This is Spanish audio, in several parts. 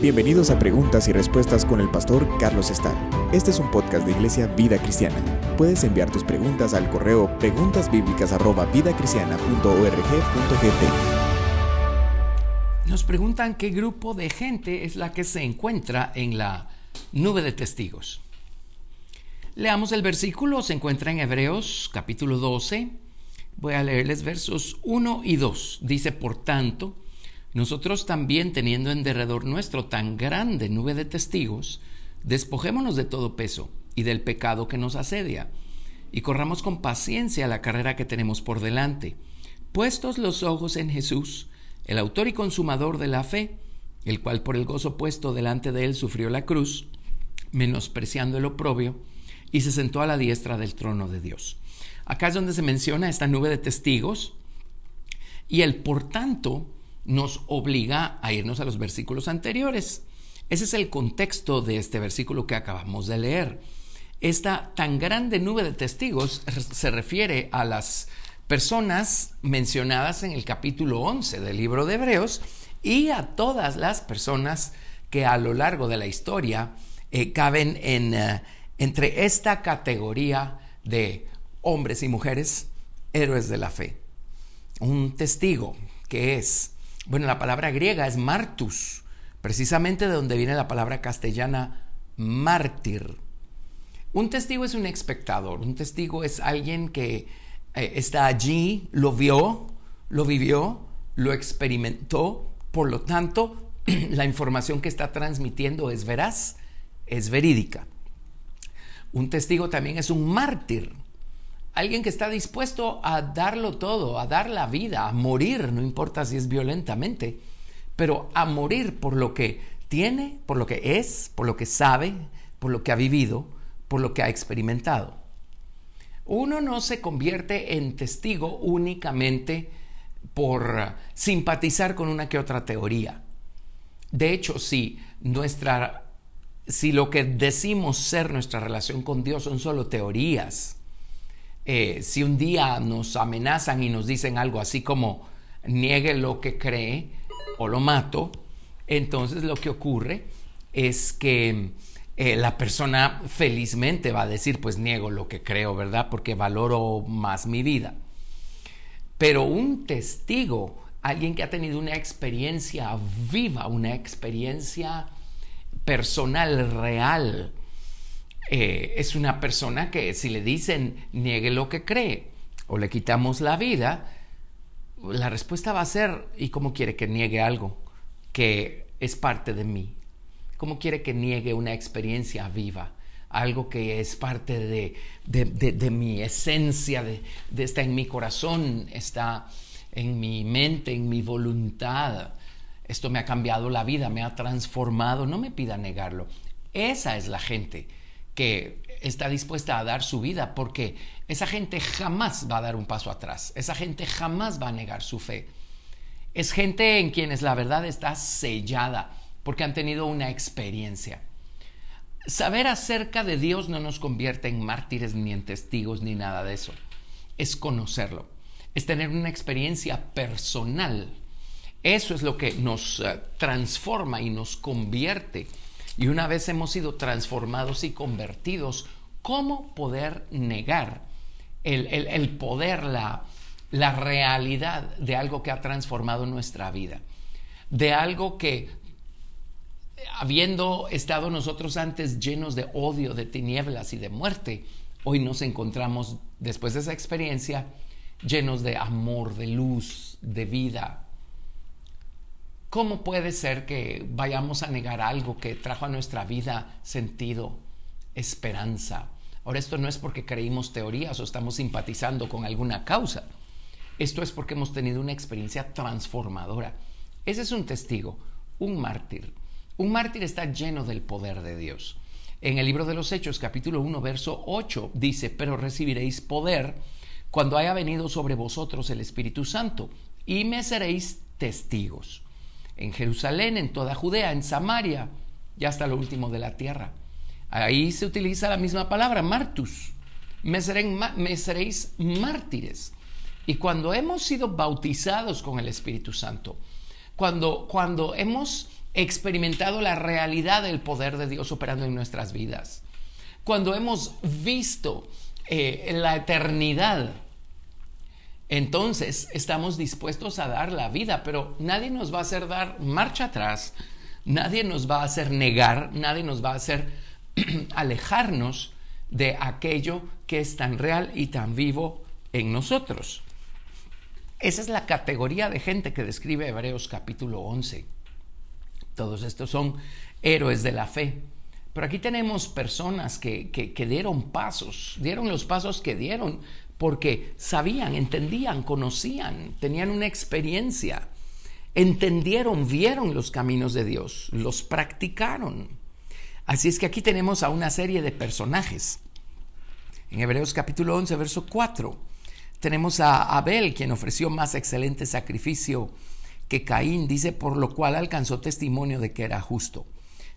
Bienvenidos a Preguntas y Respuestas con el pastor Carlos Estal. Este es un podcast de Iglesia Vida Cristiana. Puedes enviar tus preguntas al correo preguntasbiblicas@vidacristiana.org.gt. Nos preguntan qué grupo de gente es la que se encuentra en la nube de testigos. Leamos el versículo, se encuentra en Hebreos capítulo 12. Voy a leerles versos 1 y 2. Dice, por tanto, nosotros también teniendo en derredor nuestro tan grande nube de testigos, despojémonos de todo peso y del pecado que nos asedia, y corramos con paciencia la carrera que tenemos por delante, puestos los ojos en Jesús, el autor y consumador de la fe, el cual por el gozo puesto delante de él sufrió la cruz, menospreciando el oprobio, y se sentó a la diestra del trono de Dios. Acá es donde se menciona esta nube de testigos, y el por tanto nos obliga a irnos a los versículos anteriores. Ese es el contexto de este versículo que acabamos de leer. Esta tan grande nube de testigos se refiere a las personas mencionadas en el capítulo 11 del libro de Hebreos y a todas las personas que a lo largo de la historia eh, caben en, eh, entre esta categoría de hombres y mujeres héroes de la fe. Un testigo que es bueno, la palabra griega es martus, precisamente de donde viene la palabra castellana mártir. Un testigo es un espectador, un testigo es alguien que eh, está allí, lo vio, lo vivió, lo experimentó, por lo tanto, la información que está transmitiendo es veraz, es verídica. Un testigo también es un mártir, alguien que está dispuesto a darlo todo, a dar la vida, a morir, no importa si es violentamente, pero a morir por lo que tiene, por lo que es, por lo que sabe, por lo que ha vivido, por lo que ha experimentado. Uno no se convierte en testigo únicamente por simpatizar con una que otra teoría. De hecho, si nuestra si lo que decimos ser nuestra relación con Dios son solo teorías, eh, si un día nos amenazan y nos dicen algo así como niegue lo que cree o lo mato, entonces lo que ocurre es que eh, la persona felizmente va a decir, pues niego lo que creo, ¿verdad? Porque valoro más mi vida. Pero un testigo, alguien que ha tenido una experiencia viva, una experiencia personal, real, eh, es una persona que si le dicen niegue lo que cree o le quitamos la vida, la respuesta va a ser, ¿y cómo quiere que niegue algo que es parte de mí? ¿Cómo quiere que niegue una experiencia viva? Algo que es parte de, de, mi esencia, de, está en mi corazón, está en mi mente, en mi voluntad. Esto me ha cambiado la vida, me ha transformado. No me pida negarlo. Esa es la gente que está dispuesta a dar su vida, porque esa gente jamás va a dar un paso atrás, esa gente jamás va a negar su fe. Es gente en quienes la verdad está sellada, porque han tenido una experiencia. Saber acerca de Dios no nos convierte en mártires ni en testigos ni nada de eso. Es conocerlo, es tener una experiencia personal. Eso es lo que nos eh, transforma y nos convierte y una vez hemos sido transformados y convertidos, ¿cómo poder negar el, poder, la, la realidad de algo que ha transformado nuestra vida? De algo que, habiendo estado nosotros antes llenos de odio, de tinieblas y de muerte, hoy nos encontramos, después de esa experiencia, llenos de amor, de luz, de vida, ¿Cómo puede ser que vayamos a negar algo que trajo a nuestra vida sentido, esperanza? Ahora, esto no es porque creímos teorías o estamos simpatizando con alguna causa. Esto es porque hemos tenido una experiencia transformadora. Ese es un testigo, un mártir. Un mártir está lleno del poder de Dios. En el libro de los Hechos, capítulo 1, verso 8, dice, pero recibiréis poder cuando haya venido sobre vosotros el Espíritu Santo y me seréis testigos en Jerusalén, en toda Judea, en Samaria y hasta lo último de la tierra. Ahí se utiliza la misma palabra, martus. Me, seréis mártires. Y cuando hemos sido bautizados con el Espíritu Santo, cuando, cuando hemos experimentado la realidad del poder de Dios operando en nuestras vidas. Cuando hemos visto eh, la eternidad, entonces estamos dispuestos a dar la vida, pero nadie nos va a hacer dar marcha atrás, nadie nos va a hacer negar, nadie nos va a hacer alejarnos de aquello que es tan real y tan vivo en nosotros. Esa es la categoría de gente que describe Hebreos capítulo 11. Todos estos son héroes de la fe. Pero aquí tenemos personas que, que, dieron pasos, dieron los pasos que dieron porque sabían, entendían, conocían, tenían una experiencia, entendieron, vieron los caminos de Dios, los practicaron. Así es que aquí tenemos a una serie de personajes. En Hebreos capítulo 11, verso 4, tenemos a Abel, quien ofreció más excelente sacrificio que Caín, dice, por lo cual alcanzó testimonio de que era justo,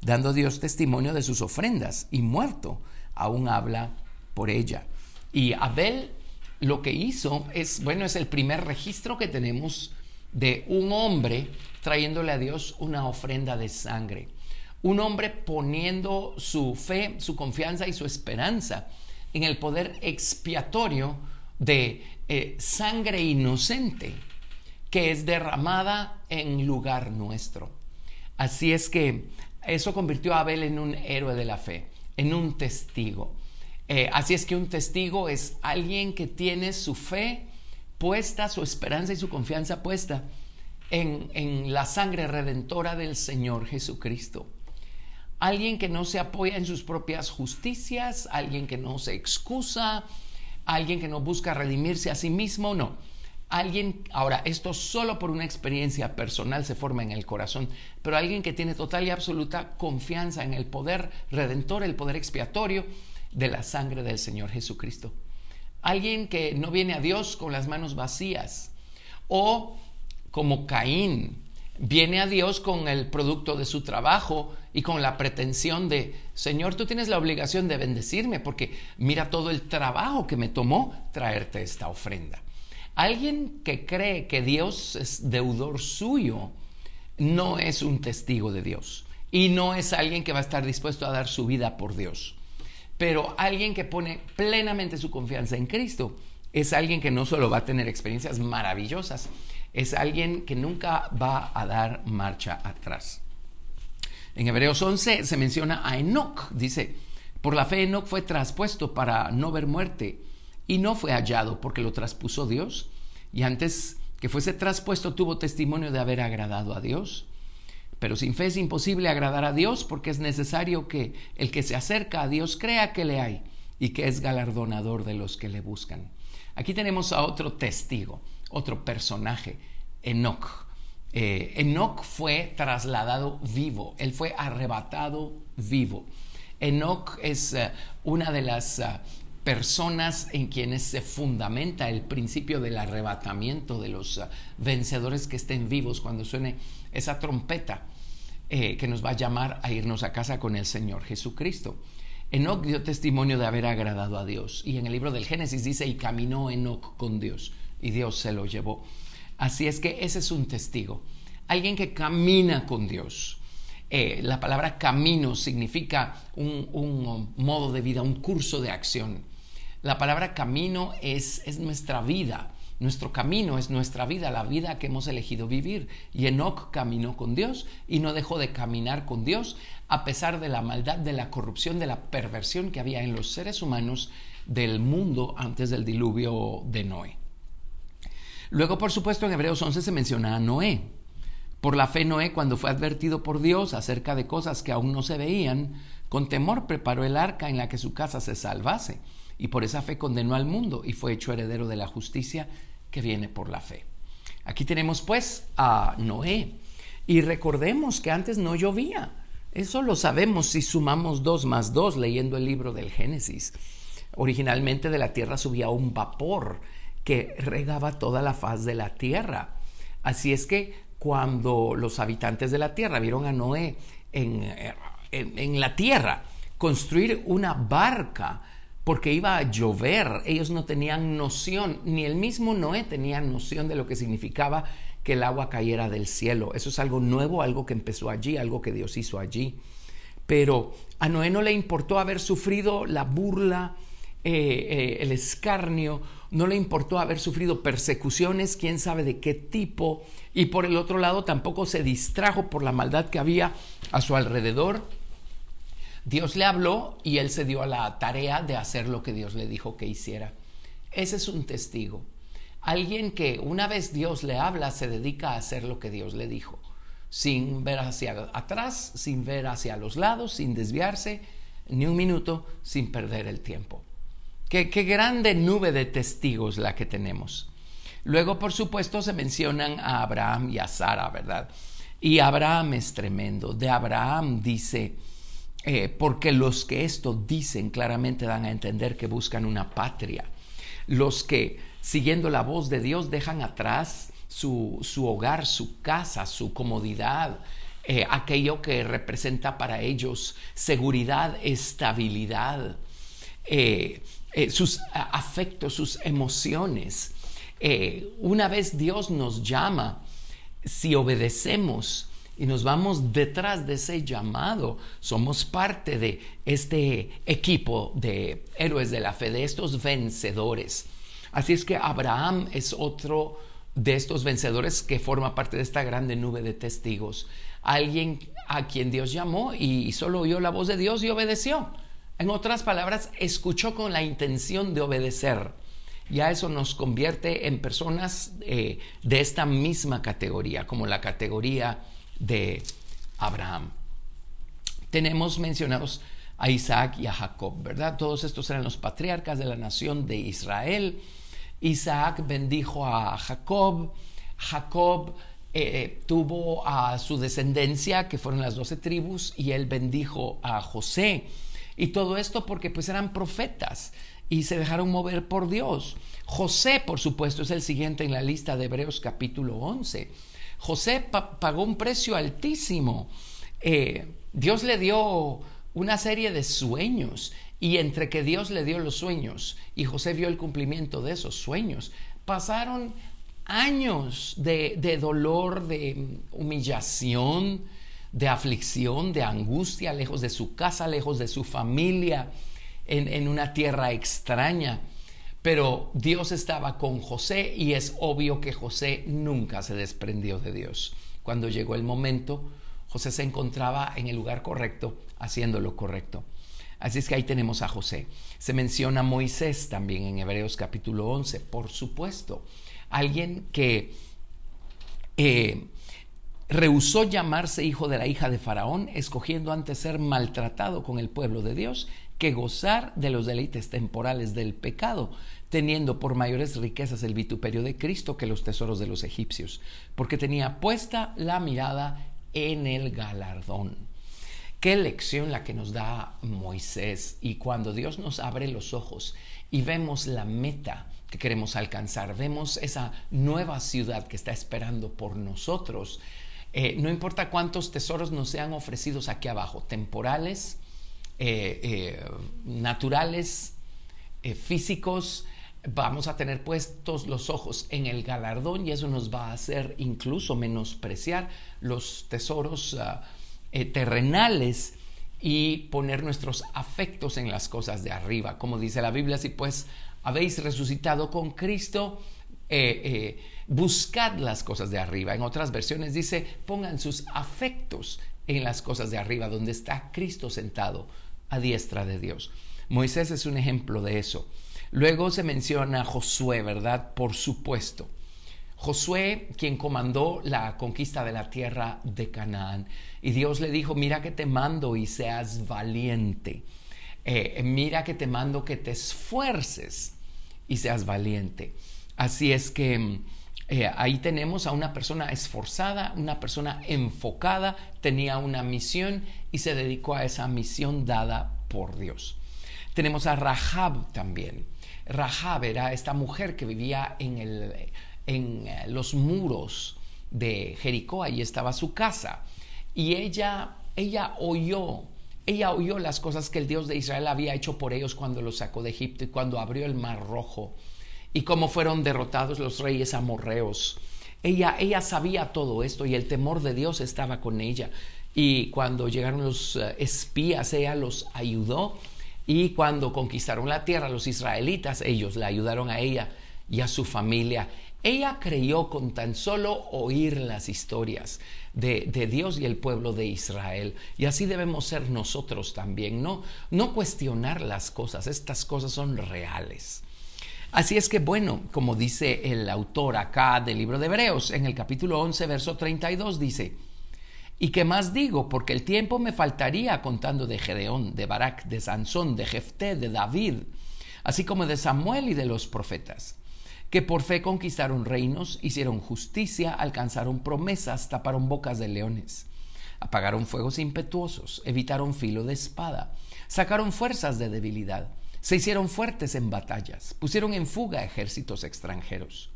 dando Dios testimonio de sus ofrendas, y muerto, aún habla por ella. Y Abel lo que hizo es, bueno, es el primer registro que tenemos de un hombre trayéndole a Dios una ofrenda de sangre. Un hombre poniendo su fe, su confianza y su esperanza en el poder expiatorio de eh, sangre inocente que es derramada en lugar nuestro. Así es que eso convirtió a Abel en un héroe de la fe, en un testigo. Eh, así es que un testigo es alguien que tiene su fe puesta, su esperanza y su confianza puesta en, en la sangre redentora del Señor Jesucristo. Alguien que no se apoya en sus propias justicias, alguien que no se excusa, alguien que no busca redimirse a sí mismo, no. Alguien, ahora, esto solo por una experiencia personal se forma en el corazón, pero alguien que tiene total y absoluta confianza en el poder redentor, el poder expiatorio, de la sangre del Señor Jesucristo. Alguien que no viene a Dios con las manos vacías o como Caín, viene a Dios con el producto de su trabajo y con la pretensión de, Señor, tú tienes la obligación de bendecirme porque mira todo el trabajo que me tomó traerte esta ofrenda. Alguien que cree que Dios es deudor suyo no es un testigo de Dios y no es alguien que va a estar dispuesto a dar su vida por Dios. Pero alguien que pone plenamente su confianza en Cristo es alguien que no solo va a tener experiencias maravillosas, es alguien que nunca va a dar marcha atrás. En Hebreos 11 se menciona a Enoch, dice, por la fe Enoch fue traspuesto para no ver muerte y no fue hallado porque lo traspuso Dios y antes que fuese traspuesto tuvo testimonio de haber agradado a Dios. Pero sin fe es imposible agradar a Dios porque es necesario que el que se acerca a Dios crea que le hay y que es galardonador de los que le buscan. Aquí tenemos a otro testigo, otro personaje, Enoch. Eh, Enoch fue trasladado vivo, él fue arrebatado vivo. Enoch es eh, una de las uh, personas en quienes se fundamenta el principio del arrebatamiento de los uh, vencedores que estén vivos cuando suene esa trompeta eh, que nos va a llamar a irnos a casa con el Señor Jesucristo. Enoch dio testimonio de haber agradado a Dios y en el libro del Génesis dice y caminó Enoch con Dios y Dios se lo llevó. Así es que ese es un testigo, alguien que camina con Dios. Eh, la palabra camino significa un, modo de vida, un curso de acción. La palabra camino es, es nuestra vida, nuestro camino es nuestra vida, la vida que hemos elegido vivir. Y Enoch caminó con Dios y no dejó de caminar con Dios a pesar de la maldad, de la corrupción, de la perversión que había en los seres humanos del mundo antes del diluvio de Noé. Luego, por supuesto, en Hebreos 11 se menciona a Noé. Por la fe Noé, cuando fue advertido por Dios acerca de cosas que aún no se veían, con temor preparó el arca en la que su casa se salvase, y por esa fe condenó al mundo y fue hecho heredero de la justicia que viene por la fe. Aquí tenemos pues a Noé y recordemos que antes no llovía. Eso lo sabemos si sumamos dos más dos leyendo el libro del Génesis. Originalmente de la tierra subía un vapor que regaba toda la faz de la tierra. Así es que cuando los habitantes de la tierra vieron a Noé en, en, en la tierra construir una barca porque iba a llover. Ellos no tenían noción, ni el mismo Noé tenía noción de lo que significaba que el agua cayera del cielo. Eso es algo nuevo, algo que empezó allí, algo que Dios hizo allí. Pero a Noé no le importó haber sufrido la burla, eh, eh, el escarnio, no le importó haber sufrido persecuciones, quién sabe de qué tipo, y por el otro lado tampoco se distrajo por la maldad que había a su alrededor. Dios le habló y él se dio a la tarea de hacer lo que Dios le dijo que hiciera. Ese es un testigo. Alguien que una vez Dios le habla se dedica a hacer lo que Dios le dijo, sin ver hacia atrás, sin ver hacia los lados, sin desviarse, ni un minuto, sin perder el tiempo. Qué, grande nube de testigos la que tenemos. Luego, por supuesto, se mencionan a Abraham y a Sara, ¿verdad? Y Abraham es tremendo. De Abraham dice, eh, porque los que esto dicen claramente dan a entender que buscan una patria. Los que, siguiendo la voz de Dios, dejan atrás su, hogar, su casa, su comodidad, eh, aquello que representa para ellos seguridad, estabilidad. Eh, sus afectos, sus emociones. Una vez Dios nos llama, si obedecemos y nos vamos detrás de ese llamado, somos parte de este equipo de héroes de la fe, de estos vencedores. Así es que Abraham es otro de estos vencedores que forma parte de esta grande nube de testigos. Alguien a quien Dios llamó y solo oyó la voz de Dios y obedeció. En otras palabras, escuchó con la intención de obedecer. Ya eso nos convierte en personas eh, de esta misma categoría, como la categoría de Abraham. Tenemos mencionados a Isaac y a Jacob, ¿verdad? Todos estos eran los patriarcas de la nación de Israel. Isaac bendijo a Jacob. Jacob eh, tuvo a su descendencia, que fueron las doce tribus, y él bendijo a José. Y todo esto porque pues eran profetas y se dejaron mover por Dios. José, por supuesto, es el siguiente en la lista de Hebreos capítulo 11. José pagó un precio altísimo. Eh, Dios le dio una serie de sueños y entre que Dios le dio los sueños y José vio el cumplimiento de esos sueños, pasaron años de, de dolor, de humillación, de aflicción, de angustia, lejos de su casa, lejos de su familia, en, una tierra extraña. Pero Dios estaba con José y es obvio que José nunca se desprendió de Dios. Cuando llegó el momento, José se encontraba en el lugar correcto, haciendo lo correcto. Así es que ahí tenemos a José. Se menciona Moisés también en Hebreos capítulo 11, por supuesto. Alguien que eh, rehusó llamarse hijo de la hija de Faraón, escogiendo antes ser maltratado con el pueblo de Dios que gozar de los deleites temporales del pecado, teniendo por mayores riquezas el vituperio de Cristo que los tesoros de los egipcios, porque tenía puesta la mirada en el galardón. Qué lección la que nos da Moisés y cuando Dios nos abre los ojos y vemos la meta que queremos alcanzar, vemos esa nueva ciudad que está esperando por nosotros, eh, no importa cuántos tesoros nos sean ofrecidos aquí abajo, temporales, eh, eh, naturales, físicos, vamos a tener puestos los ojos en el galardón y eso nos va a hacer incluso menospreciar los tesoros ah, terrenales y poner nuestros afectos en las cosas de arriba. Como dice la Biblia, si pues habéis resucitado con Cristo, buscad las cosas de arriba. En otras versiones dice, pongan sus afectos en las cosas de arriba, donde está Cristo sentado a diestra de Dios. Moisés es un ejemplo de eso. Luego se menciona Josué, ¿verdad? Por supuesto. Josué, quien comandó la conquista de la tierra de Canaán. Y Dios le dijo, mira que te mando y seas valiente. Eh, mira que te mando que te esfuerces y seas valiente. Así es que eh, ahí tenemos a una persona esforzada, una persona enfocada, tenía una misión y se dedicó a esa misión dada por Dios. Tenemos a Rahab también. Rahab era esta mujer que vivía en, en eh, los muros de Jericó, ahí estaba su casa. Y ella, ella oyó ella oyó las cosas que el Dios de Israel había hecho por ellos cuando los sacó de Egipto y cuando abrió el mar rojo y cómo fueron derrotados los reyes amorreos. Ella, ella sabía todo esto y el temor de Dios estaba con ella. Y cuando llegaron los eh, espías, ella los ayudó. Y cuando conquistaron la tierra, los israelitas, ellos le ayudaron a ella y a su familia. Ella creyó con tan solo oír las historias de, Dios y el pueblo de Israel. Y así debemos ser nosotros también, ¿no? No cuestionar las cosas, estas cosas son reales. Así es que bueno, como dice el autor acá del libro de Hebreos, en el capítulo 11, verso 32 dice, ¿Y qué más digo? Porque el tiempo me faltaría contando de Gedeón, de Barak, de Sansón, de Jefté, de David, así como de Samuel y de los profetas que por fe conquistaron reinos, hicieron justicia, alcanzaron promesas, taparon bocas de leones, apagaron fuegos impetuosos, evitaron filo de espada, sacaron fuerzas de debilidad, se hicieron fuertes en batallas, pusieron en fuga ejércitos extranjeros.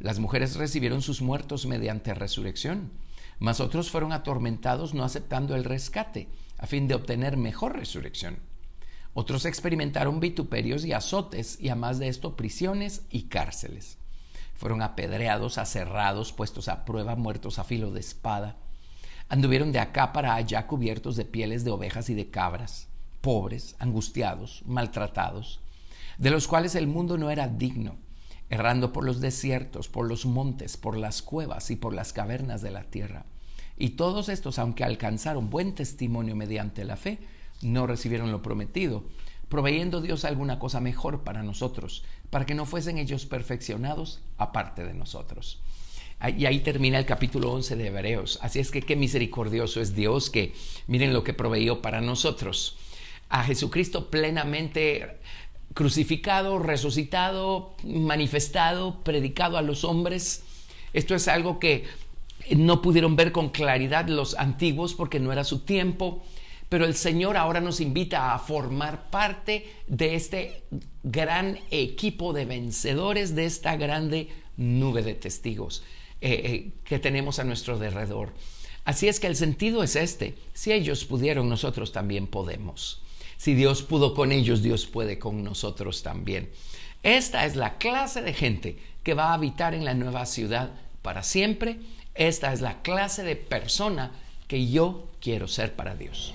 Las mujeres recibieron sus muertos mediante resurrección, mas otros fueron atormentados no aceptando el rescate, a fin de obtener mejor resurrección. Otros experimentaron vituperios y azotes y a más de esto prisiones y cárceles. Fueron apedreados, aserrados, puestos a prueba, muertos a filo de espada. Anduvieron de acá para allá cubiertos de pieles de ovejas y de cabras, pobres, angustiados, maltratados, de los cuales el mundo no era digno, errando por los desiertos, por los montes, por las cuevas y por las cavernas de la tierra. Y todos estos, aunque alcanzaron buen testimonio mediante la fe, no recibieron lo prometido, proveyendo Dios alguna cosa mejor para nosotros, para que no fuesen ellos perfeccionados aparte de nosotros. Y ahí termina el capítulo 11 de Hebreos. Así es que qué misericordioso es Dios que miren lo que proveyó para nosotros. A Jesucristo plenamente crucificado, resucitado, manifestado, predicado a los hombres. Esto es algo que no pudieron ver con claridad los antiguos porque no era su tiempo pero el Señor ahora nos invita a formar parte de este gran equipo de vencedores, de esta grande nube de testigos eh, eh, que tenemos a nuestro derredor. Así es que el sentido es este. Si ellos pudieron, nosotros también podemos. Si Dios pudo con ellos, Dios puede con nosotros también. Esta es la clase de gente que va a habitar en la nueva ciudad para siempre. Esta es la clase de persona que yo quiero ser para Dios.